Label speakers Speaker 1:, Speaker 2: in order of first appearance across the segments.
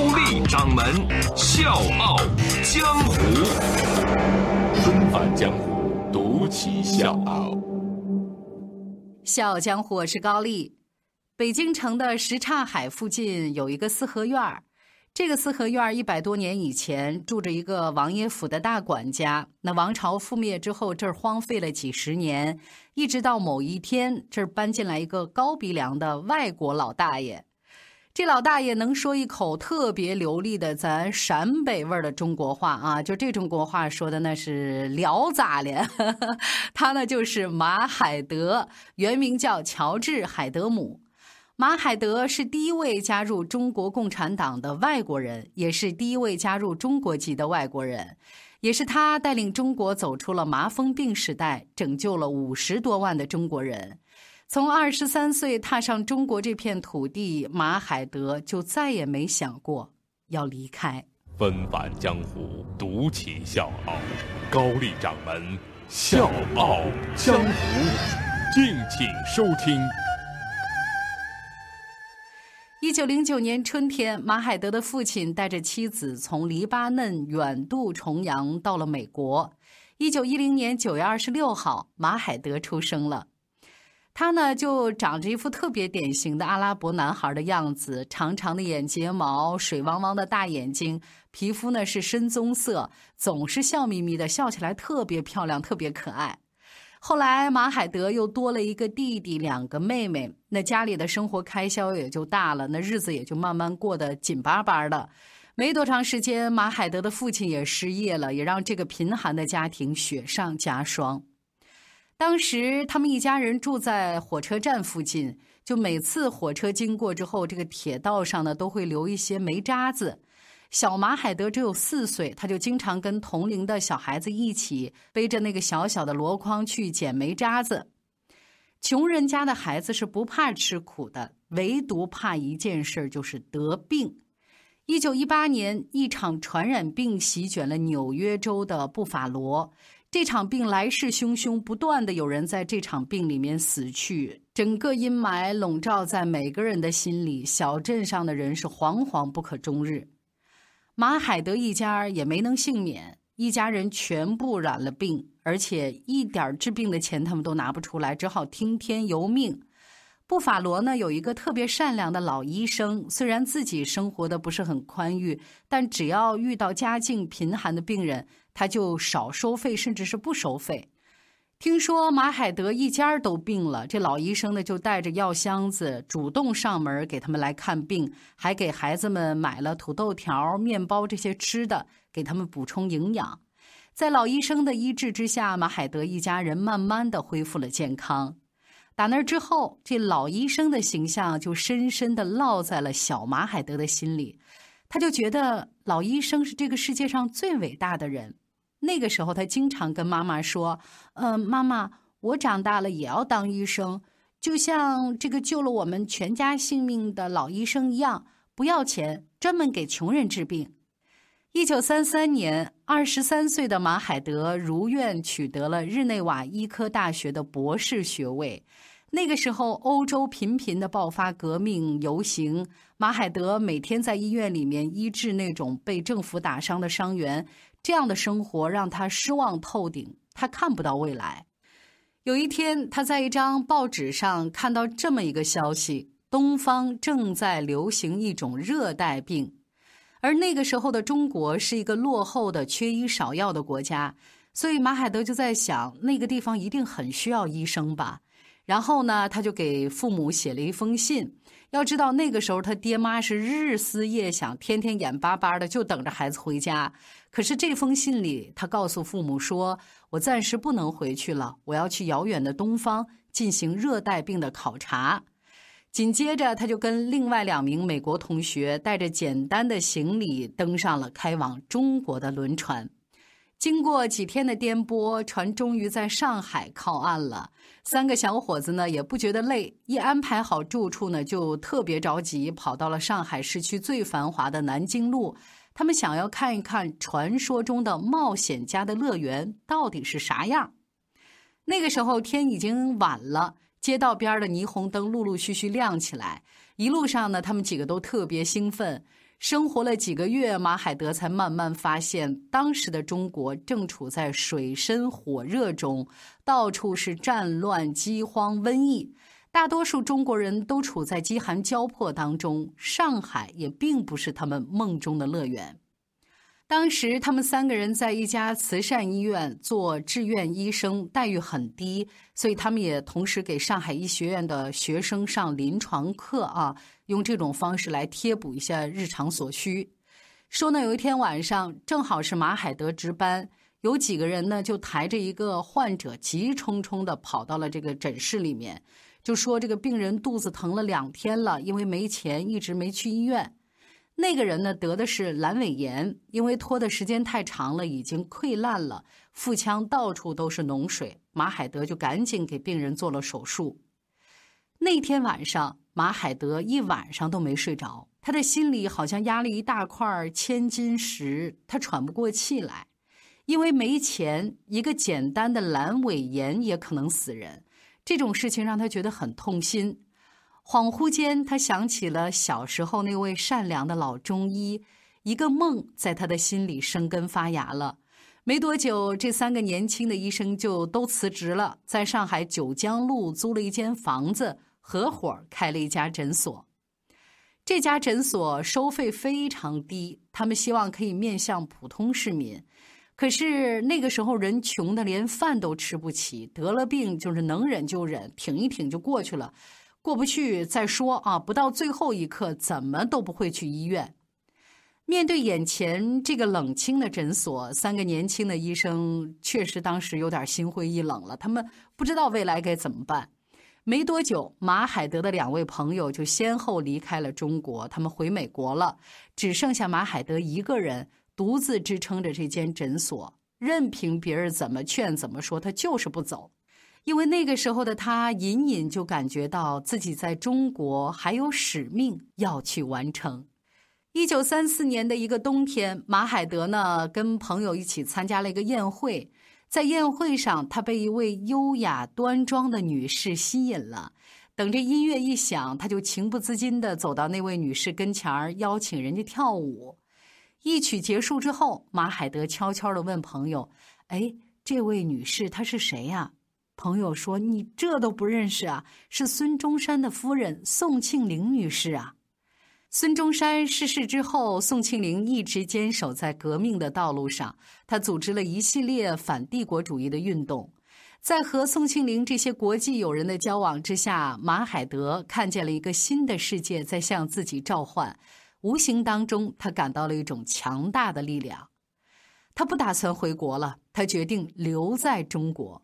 Speaker 1: 高丽掌门笑傲江湖，
Speaker 2: 重返江湖，独骑笑傲。
Speaker 3: 笑傲江湖，我是高丽。北京城的什刹海附近有一个四合院儿。这个四合院一百多年以前住着一个王爷府的大管家。那王朝覆灭之后，这儿荒废了几十年，一直到某一天，这儿搬进来一个高鼻梁的外国老大爷。这老大爷能说一口特别流利的咱陕北味儿的中国话啊，就这中国话说的那是聊咋了？他呢就是马海德，原名叫乔治·海德姆。马海德是第一位加入中国共产党的外国人，也是第一位加入中国籍的外国人，也是他带领中国走出了麻风病时代，拯救了五十多万的中国人。从二十三岁踏上中国这片土地，马海德就再也没想过要离开。
Speaker 2: 纷返江湖，独起笑傲，高丽掌门笑傲江湖，敬请收听。
Speaker 3: 一九零九年春天，马海德的父亲带着妻子从黎巴嫩远渡重洋到了美国。一九一零年九月二十六号，马海德出生了。他呢，就长着一副特别典型的阿拉伯男孩的样子，长长的眼睫毛，水汪汪的大眼睛，皮肤呢是深棕色，总是笑眯眯的，笑起来特别漂亮，特别可爱。后来，马海德又多了一个弟弟，两个妹妹，那家里的生活开销也就大了，那日子也就慢慢过得紧巴巴的。没多长时间，马海德的父亲也失业了，也让这个贫寒的家庭雪上加霜。当时，他们一家人住在火车站附近，就每次火车经过之后，这个铁道上呢都会留一些煤渣子。小马海德只有四岁，他就经常跟同龄的小孩子一起背着那个小小的箩筐去捡煤渣子。穷人家的孩子是不怕吃苦的，唯独怕一件事，就是得病。一九一八年，一场传染病席卷了纽约州的布法罗，这场病来势汹汹，不断的有人在这场病里面死去，整个阴霾笼罩在每个人的心里，小镇上的人是惶惶不可终日。马海德一家也没能幸免，一家人全部染了病，而且一点治病的钱他们都拿不出来，只好听天由命。布法罗呢有一个特别善良的老医生，虽然自己生活的不是很宽裕，但只要遇到家境贫寒的病人，他就少收费，甚至是不收费。听说马海德一家都病了，这老医生呢就带着药箱子，主动上门给他们来看病，还给孩子们买了土豆条、面包这些吃的，给他们补充营养。在老医生的医治之下，马海德一家人慢慢的恢复了健康。打那之后，这老医生的形象就深深的烙在了小马海德的心里，他就觉得老医生是这个世界上最伟大的人。那个时候，他经常跟妈妈说：“嗯，妈妈，我长大了也要当医生，就像这个救了我们全家性命的老医生一样，不要钱，专门给穷人治病。”一九三三年，二十三岁的马海德如愿取得了日内瓦医科大学的博士学位。那个时候，欧洲频频的爆发革命游行，马海德每天在医院里面医治那种被政府打伤的伤员。这样的生活让他失望透顶，他看不到未来。有一天，他在一张报纸上看到这么一个消息：东方正在流行一种热带病，而那个时候的中国是一个落后的、缺医少药的国家，所以马海德就在想，那个地方一定很需要医生吧。然后呢，他就给父母写了一封信。要知道，那个时候他爹妈是日思夜想，天天眼巴巴的就等着孩子回家。可是这封信里，他告诉父母说：“我暂时不能回去了，我要去遥远的东方进行热带病的考察。”紧接着，他就跟另外两名美国同学带着简单的行李登上了开往中国的轮船。经过几天的颠簸，船终于在上海靠岸了。三个小伙子呢也不觉得累，一安排好住处呢，就特别着急，跑到了上海市区最繁华的南京路。他们想要看一看传说中的冒险家的乐园到底是啥样。那个时候天已经晚了。街道边的霓虹灯陆陆续续亮起来，一路上呢，他们几个都特别兴奋。生活了几个月，马海德才慢慢发现，当时的中国正处在水深火热中，到处是战乱、饥荒、瘟疫，大多数中国人都处在饥寒交迫当中。上海也并不是他们梦中的乐园。当时他们三个人在一家慈善医院做志愿医生，待遇很低，所以他们也同时给上海医学院的学生上临床课啊，用这种方式来贴补一下日常所需。说呢，有一天晚上正好是马海德值班，有几个人呢就抬着一个患者急冲冲的跑到了这个诊室里面，就说这个病人肚子疼了两天了，因为没钱一直没去医院。那个人呢，得的是阑尾炎，因为拖的时间太长了，已经溃烂了，腹腔到处都是脓水。马海德就赶紧给病人做了手术。那天晚上，马海德一晚上都没睡着，他的心里好像压了一大块千斤石，他喘不过气来。因为没钱，一个简单的阑尾炎也可能死人，这种事情让他觉得很痛心。恍惚间，他想起了小时候那位善良的老中医，一个梦在他的心里生根发芽了。没多久，这三个年轻的医生就都辞职了，在上海九江路租了一间房子，合伙开了一家诊所。这家诊所收费非常低，他们希望可以面向普通市民。可是那个时候人穷的连饭都吃不起，得了病就是能忍就忍，挺一挺就过去了。过不去再说啊！不到最后一刻，怎么都不会去医院。面对眼前这个冷清的诊所，三个年轻的医生确实当时有点心灰意冷了。他们不知道未来该怎么办。没多久，马海德的两位朋友就先后离开了中国，他们回美国了，只剩下马海德一个人独自支撑着这间诊所，任凭别人怎么劝、怎么说，他就是不走。因为那个时候的他，隐隐就感觉到自己在中国还有使命要去完成。一九三四年的一个冬天，马海德呢跟朋友一起参加了一个宴会，在宴会上，他被一位优雅端庄的女士吸引了。等这音乐一响，他就情不自禁地走到那位女士跟前儿，邀请人家跳舞。一曲结束之后，马海德悄悄地问朋友：“哎，这位女士她是谁呀？”朋友说：“你这都不认识啊？是孙中山的夫人宋庆龄女士啊。”孙中山逝世之后，宋庆龄一直坚守在革命的道路上。他组织了一系列反帝国主义的运动。在和宋庆龄这些国际友人的交往之下，马海德看见了一个新的世界在向自己召唤。无形当中，他感到了一种强大的力量。他不打算回国了，他决定留在中国。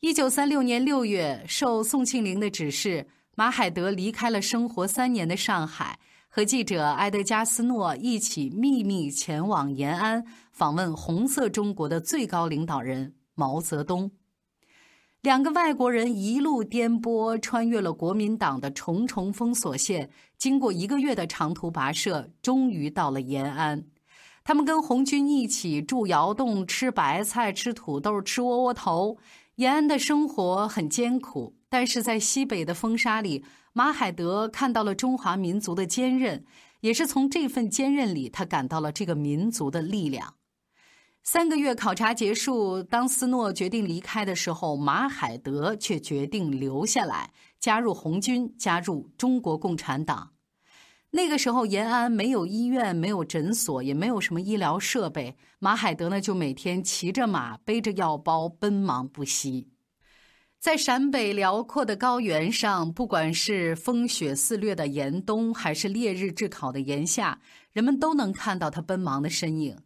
Speaker 3: 一九三六年六月，受宋庆龄的指示，马海德离开了生活三年的上海，和记者埃德加斯诺一起秘密前往延安，访问红色中国的最高领导人毛泽东。两个外国人一路颠簸，穿越了国民党的重重封锁线，经过一个月的长途跋涉，终于到了延安。他们跟红军一起住窑洞，吃白菜，吃土豆，吃窝窝头。延安的生活很艰苦，但是在西北的风沙里，马海德看到了中华民族的坚韧，也是从这份坚韧里，他感到了这个民族的力量。三个月考察结束，当斯诺决定离开的时候，马海德却决定留下来，加入红军，加入中国共产党。那个时候，延安没有医院，没有诊所，也没有什么医疗设备。马海德呢，就每天骑着马，背着药包，奔忙不息。在陕北辽阔的高原上，不管是风雪肆虐的严冬，还是烈日炙烤的炎夏，人们都能看到他奔忙的身影。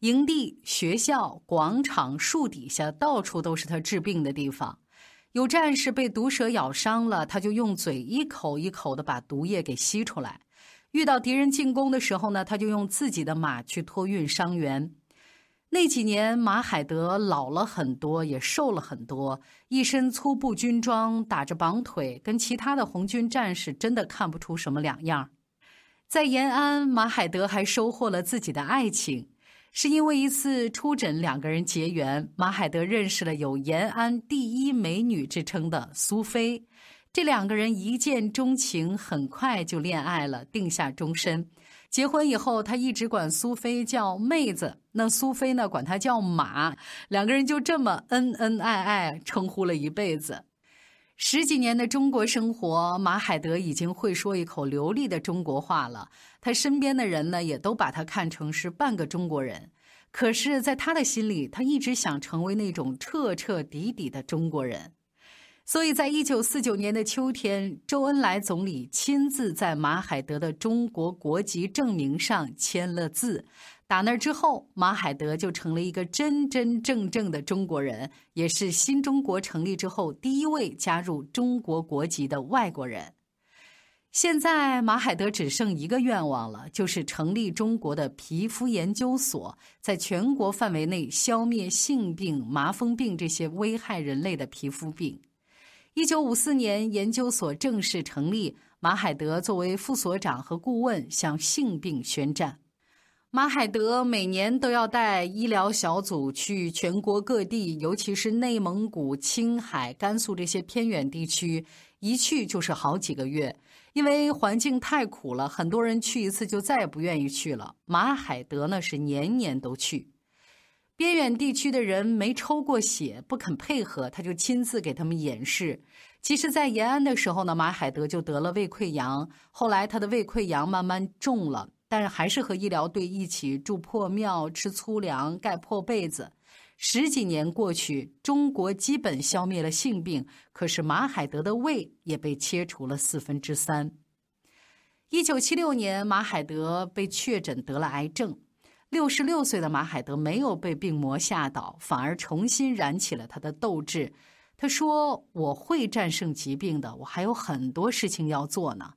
Speaker 3: 营地、学校、广场、树底下，到处都是他治病的地方。有战士被毒蛇咬伤了，他就用嘴一口一口的把毒液给吸出来。遇到敌人进攻的时候呢，他就用自己的马去托运伤员。那几年，马海德老了很多，也瘦了很多，一身粗布军装，打着绑腿，跟其他的红军战士真的看不出什么两样。在延安，马海德还收获了自己的爱情，是因为一次出诊，两个人结缘，马海德认识了有延安第一美女之称的苏菲。这两个人一见钟情，很快就恋爱了，定下终身。结婚以后，他一直管苏菲叫妹子，那苏菲呢管他叫马，两个人就这么恩恩爱爱，称呼了一辈子。十几年的中国生活，马海德已经会说一口流利的中国话了。他身边的人呢，也都把他看成是半个中国人。可是，在他的心里，他一直想成为那种彻彻底底的中国人。所以在一九四九年的秋天，周恩来总理亲自在马海德的中国国籍证明上签了字。打那之后，马海德就成了一个真真正正的中国人，也是新中国成立之后第一位加入中国国籍的外国人。现在，马海德只剩一个愿望了，就是成立中国的皮肤研究所，在全国范围内消灭性病、麻风病这些危害人类的皮肤病。一九五四年，研究所正式成立。马海德作为副所长和顾问，向性病宣战。马海德每年都要带医疗小组去全国各地，尤其是内蒙古、青海、甘肃这些偏远地区，一去就是好几个月。因为环境太苦了，很多人去一次就再也不愿意去了。马海德呢，是年年都去。边远地区的人没抽过血，不肯配合，他就亲自给他们演示。其实，在延安的时候呢，马海德就得了胃溃疡，后来他的胃溃疡慢慢重了，但是还是和医疗队一起住破庙、吃粗粮、盖破被子。十几年过去，中国基本消灭了性病，可是马海德的胃也被切除了四分之三。一九七六年，马海德被确诊得了癌症。六十六岁的马海德没有被病魔吓倒，反而重新燃起了他的斗志。他说：“我会战胜疾病的，我还有很多事情要做呢。”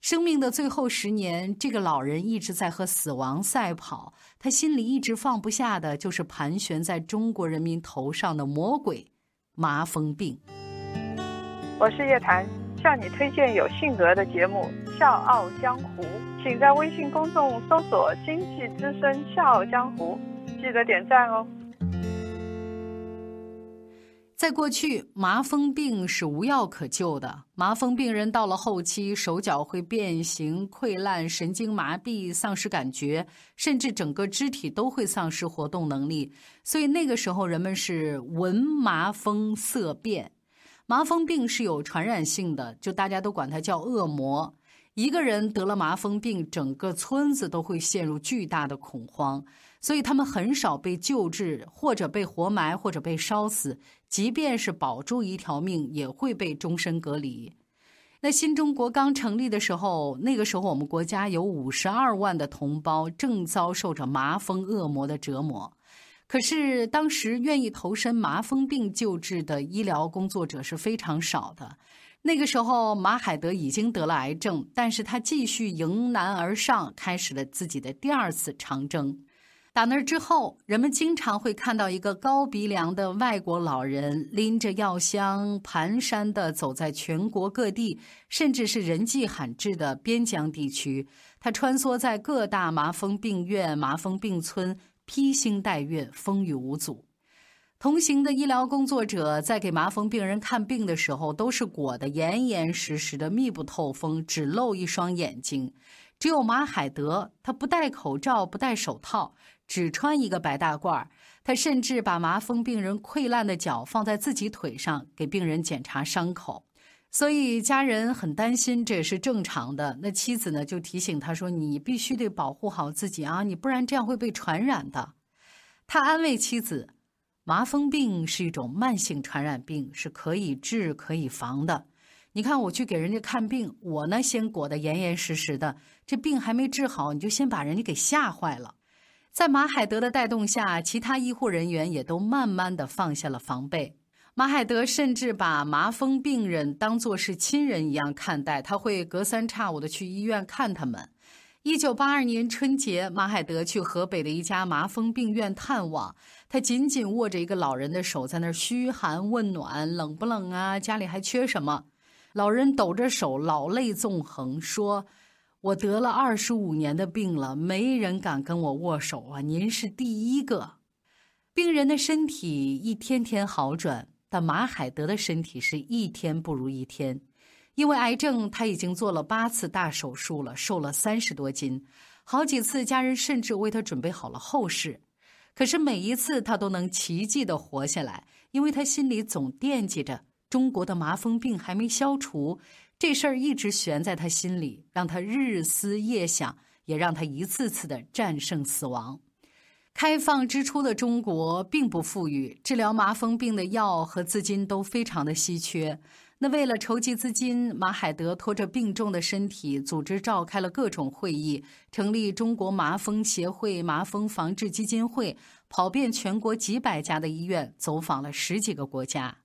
Speaker 3: 生命的最后十年，这个老人一直在和死亡赛跑。他心里一直放不下的就是盘旋在中国人民头上的魔鬼——麻风病。
Speaker 4: 我是叶檀，向你推荐有性格的节目《笑傲江湖》。请在微信公众搜索“经济之声笑傲江湖”，记得点赞哦。
Speaker 3: 在过去，麻风病是无药可救的。麻风病人到了后期，手脚会变形、溃烂、神经麻痹、丧失感觉，甚至整个肢体都会丧失活动能力。所以那个时候，人们是闻麻风色变。麻风病是有传染性的，就大家都管它叫恶魔。一个人得了麻风病，整个村子都会陷入巨大的恐慌，所以他们很少被救治，或者被活埋，或者被烧死。即便是保住一条命，也会被终身隔离。那新中国刚成立的时候，那个时候我们国家有五十二万的同胞正遭受着麻风恶魔的折磨，可是当时愿意投身麻风病救治的医疗工作者是非常少的。那个时候，马海德已经得了癌症，但是他继续迎难而上，开始了自己的第二次长征。打那之后，人们经常会看到一个高鼻梁的外国老人拎着药箱，蹒跚地走在全国各地，甚至是人迹罕至的边疆地区。他穿梭在各大麻风病院、麻风病村，披星戴月，风雨无阻。同行的医疗工作者在给麻风病人看病的时候，都是裹得严严实实的，密不透风，只露一双眼睛。只有马海德，他不戴口罩，不戴手套，只穿一个白大褂。他甚至把麻风病人溃烂的脚放在自己腿上，给病人检查伤口。所以家人很担心，这也是正常的。那妻子呢，就提醒他说：“你必须得保护好自己啊，你不然这样会被传染的。”他安慰妻子。麻风病是一种慢性传染病，是可以治可以防的。你看，我去给人家看病，我呢先裹得严严实实的，这病还没治好，你就先把人家给吓坏了。在马海德的带动下，其他医护人员也都慢慢的放下了防备。马海德甚至把麻风病人当作是亲人一样看待，他会隔三差五的去医院看他们。一九八二年春节，马海德去河北的一家麻风病院探望，他紧紧握着一个老人的手，在那儿嘘寒问暖：“冷不冷啊？家里还缺什么？”老人抖着手，老泪纵横，说：“我得了二十五年的病了，没人敢跟我握手啊！您是第一个。”病人的身体一天天好转。但马海德的身体是一天不如一天，因为癌症，他已经做了八次大手术了，瘦了三十多斤，好几次家人甚至为他准备好了后事，可是每一次他都能奇迹的活下来，因为他心里总惦记着中国的麻风病还没消除，这事儿一直悬在他心里，让他日思夜想，也让他一次次的战胜死亡。开放之初的中国并不富裕，治疗麻风病的药和资金都非常的稀缺。那为了筹集资金，马海德拖着病重的身体，组织召开了各种会议，成立中国麻风协会、麻风防治基金会，跑遍全国几百家的医院，走访了十几个国家。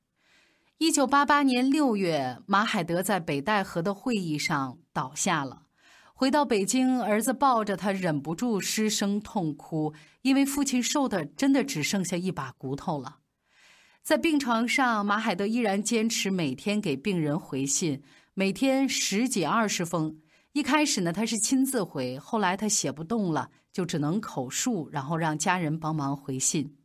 Speaker 3: 一九八八年六月，马海德在北戴河的会议上倒下了。回到北京，儿子抱着他，忍不住失声痛哭，因为父亲瘦的真的只剩下一把骨头了。在病床上，马海德依然坚持每天给病人回信，每天十几二十封。一开始呢，他是亲自回，后来他写不动了，就只能口述，然后让家人帮忙回信。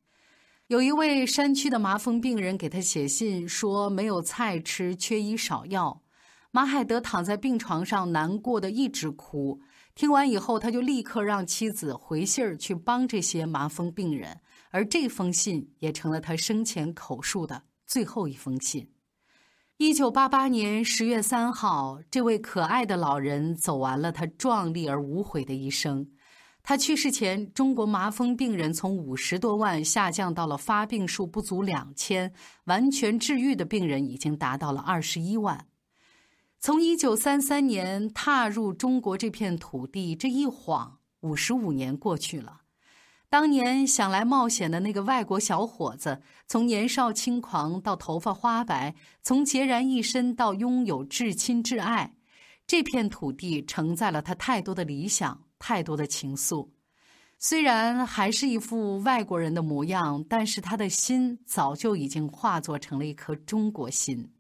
Speaker 3: 有一位山区的麻风病人给他写信说，没有菜吃，缺医少药。马海德躺在病床上，难过的一直哭。听完以后，他就立刻让妻子回信儿去帮这些麻风病人，而这封信也成了他生前口述的最后一封信。一九八八年十月三号，这位可爱的老人走完了他壮丽而无悔的一生。他去世前，中国麻风病人从五十多万下降到了发病数不足两千，完全治愈的病人已经达到了二十一万。从一九三三年踏入中国这片土地，这一晃五十五年过去了。当年想来冒险的那个外国小伙子，从年少轻狂到头发花白，从孑然一身到拥有至亲至爱，这片土地承载了他太多的理想，太多的情愫。虽然还是一副外国人的模样，但是他的心早就已经化作成了一颗中国心。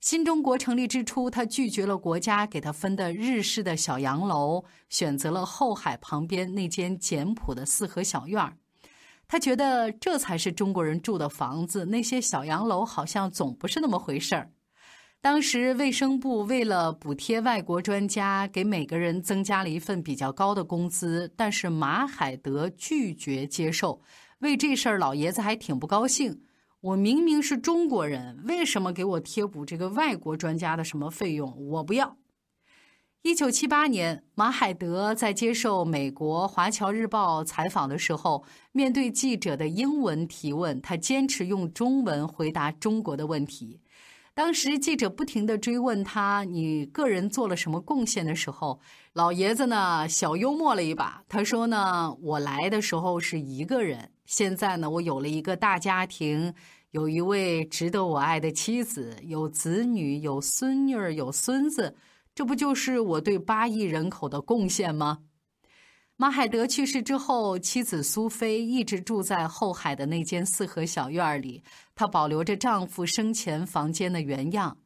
Speaker 3: 新中国成立之初，他拒绝了国家给他分的日式的小洋楼，选择了后海旁边那间简朴的四合小院。他觉得这才是中国人住的房子，那些小洋楼好像总不是那么回事儿。当时卫生部为了补贴外国专家，给每个人增加了一份比较高的工资，但是马海德拒绝接受。为这事儿，老爷子还挺不高兴。我明明是中国人，为什么给我贴补这个外国专家的什么费用？我不要。一九七八年，马海德在接受美国《华侨日报》采访的时候，面对记者的英文提问，他坚持用中文回答中国的问题。当时记者不停的追问他：“你个人做了什么贡献？”的时候，老爷子呢小幽默了一把，他说：“呢，我来的时候是一个人。”现在呢，我有了一个大家庭，有一位值得我爱的妻子，有子女，有孙女儿，有孙子，这不就是我对八亿人口的贡献吗？马海德去世之后，妻子苏菲一直住在后海的那间四合小院里，她保留着丈夫生前房间的原样。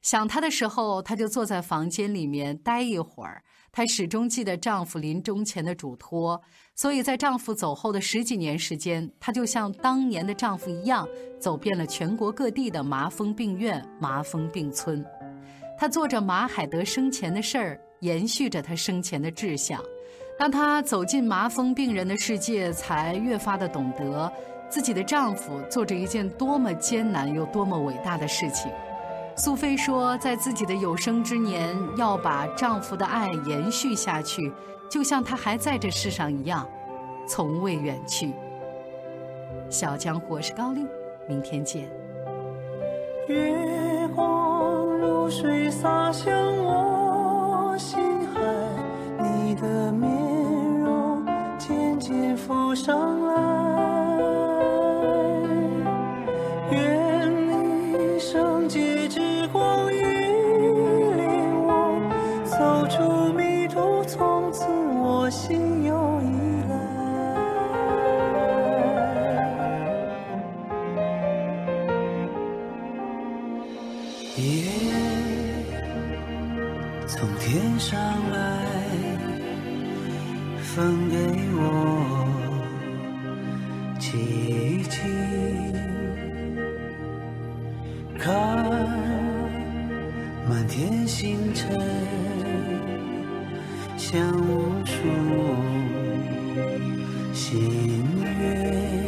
Speaker 3: 想他的时候，她就坐在房间里面待一会儿。她始终记得丈夫临终前的嘱托。所以在丈夫走后的十几年时间，她就像当年的丈夫一样，走遍了全国各地的麻风病院、麻风病村。她做着马海德生前的事儿，延续着他生前的志向。当她走进麻风病人的世界，才越发的懂得自己的丈夫做着一件多么艰难又多么伟大的事情。苏菲说，在自己的有生之年，要把丈夫的爱延续下去。就像他还在这世上一样，从未远去。小江湖，我是高丽，明天见。
Speaker 5: 月光如水洒向我心海，你的面容渐渐浮上来。寂静，看满天星辰，像无数星月。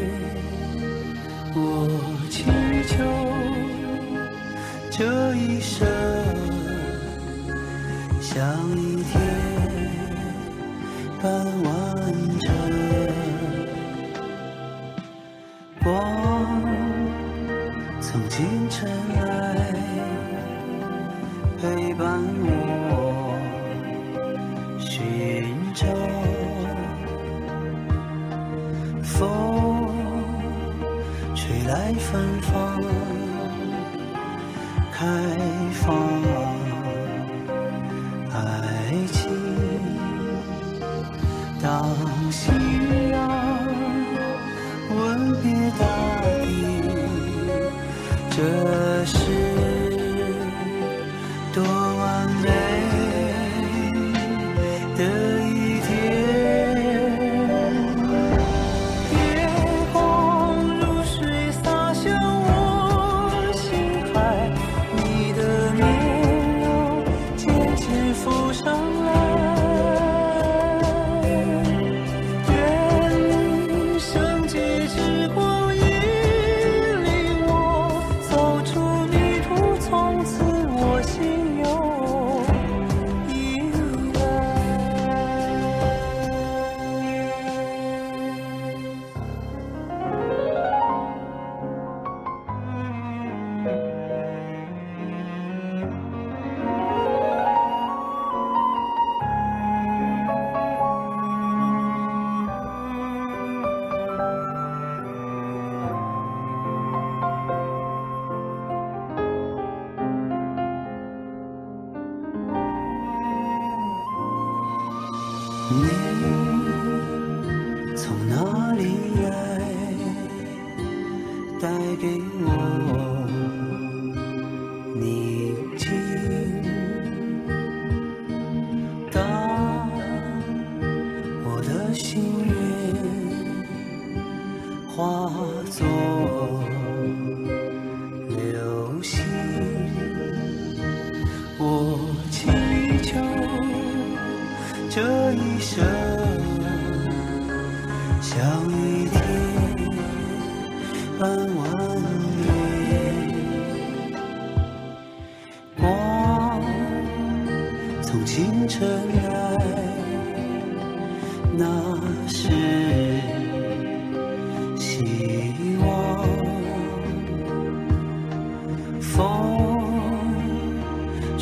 Speaker 5: 吹来芬芳开放爱情。当夕阳吻别大地这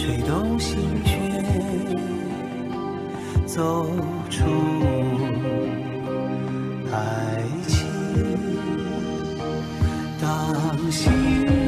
Speaker 5: 吹动心弦奏出爱情。当心